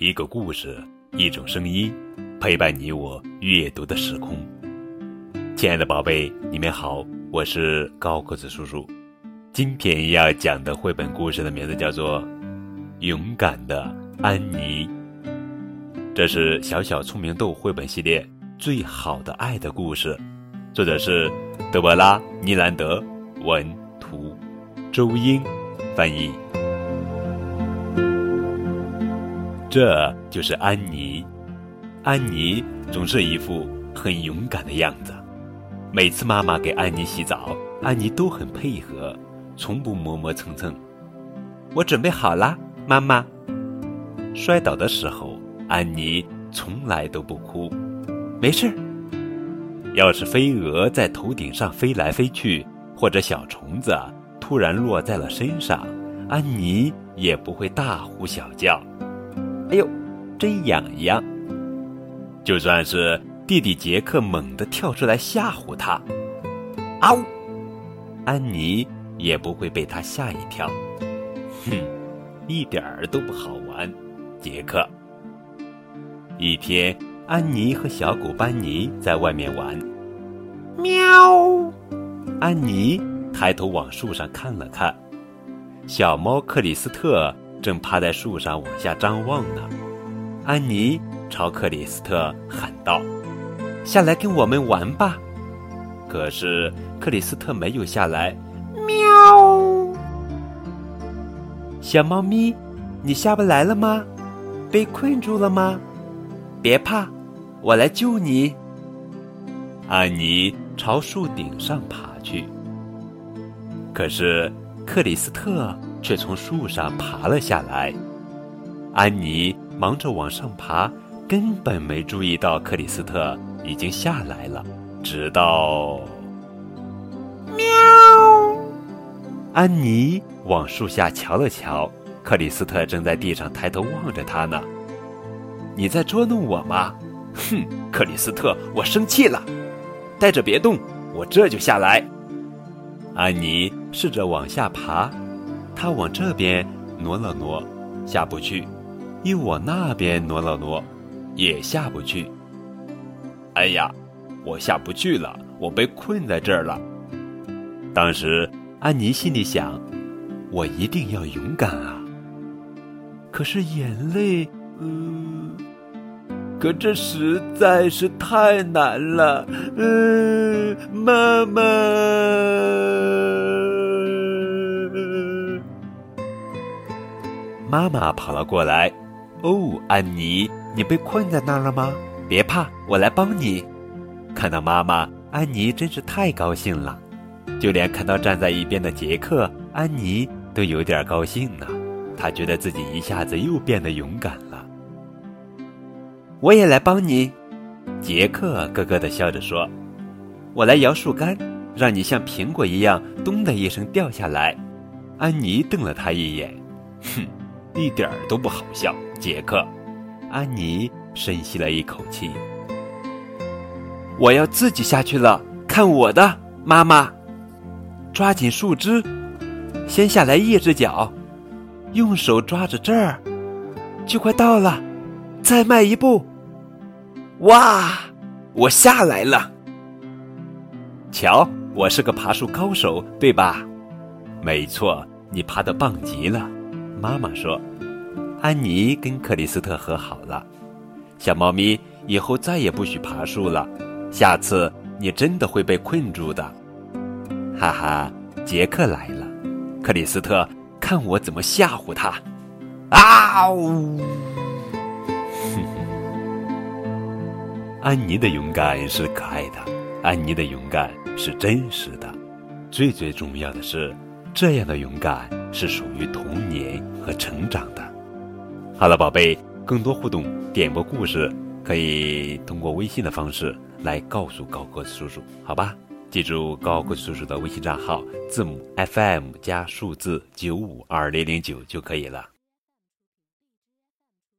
一个故事，一种声音，陪伴你我阅读的时空。亲爱的宝贝，你们好，我是高个子叔叔。今天要讲的绘本故事的名字叫做《勇敢的安妮》，这是小小聪明豆绘本系列最好的爱的故事，作者是德伯拉·尼兰德，文图，周英翻译。这就是安妮。安妮总是一副很勇敢的样子。每次妈妈给安妮洗澡，安妮都很配合，从不磨磨蹭蹭。我准备好了，妈妈。摔倒的时候，安妮从来都不哭，没事。要是飞蛾在头顶上飞来飞去，或者小虫子突然落在了身上，安妮也不会大呼小叫。哎呦，真痒痒！就算是弟弟杰克猛地跳出来吓唬他，啊呜，安妮也不会被他吓一跳。哼，一点儿都不好玩，杰克。一天，安妮和小狗班尼在外面玩。喵！安妮抬头往树上看了看，小猫克里斯特。正趴在树上往下张望呢，安妮朝克里斯特喊道：“下来跟我们玩吧。”可是克里斯特没有下来。喵！小猫咪，你下不来了吗？被困住了吗？别怕，我来救你。安妮朝树顶上爬去，可是克里斯特。却从树上爬了下来。安妮忙着往上爬，根本没注意到克里斯特已经下来了。直到，喵！安妮往树下瞧了瞧，克里斯特正在地上抬头望着她呢。你在捉弄我吗？哼，克里斯特，我生气了。待着别动，我这就下来。安妮试着往下爬。他往这边挪了挪，下不去；又往那边挪了挪，也下不去。哎呀，我下不去了，我被困在这儿了。当时安妮心里想：我一定要勇敢啊！可是眼泪，嗯，可这实在是太难了。嗯，妈妈。妈妈跑了过来，哦，安妮，你被困在那儿了吗？别怕，我来帮你。看到妈妈，安妮真是太高兴了，就连看到站在一边的杰克，安妮都有点高兴呢。她觉得自己一下子又变得勇敢了。我也来帮你，杰克咯咯的笑着说：“我来摇树干，让你像苹果一样，咚的一声掉下来。”安妮瞪了他一眼，哼。一点儿都不好笑，杰克。安妮深吸了一口气。我要自己下去了，看我的，妈妈。抓紧树枝，先下来一只脚，用手抓着这儿，就快到了。再迈一步，哇，我下来了。瞧，我是个爬树高手，对吧？没错，你爬的棒极了。妈妈说：“安妮跟克里斯特和好了，小猫咪以后再也不许爬树了。下次你真的会被困住的。”哈哈，杰克来了，克里斯特，看我怎么吓唬他！啊呜！安妮的勇敢是可爱的，安妮的勇敢是真实的，最最重要的是，这样的勇敢。是属于童年和成长的。好了，宝贝，更多互动点播故事可以通过微信的方式来告诉高个子叔叔，好吧？记住高个子叔叔的微信账号，字母 FM 加数字九五二零零九就可以了。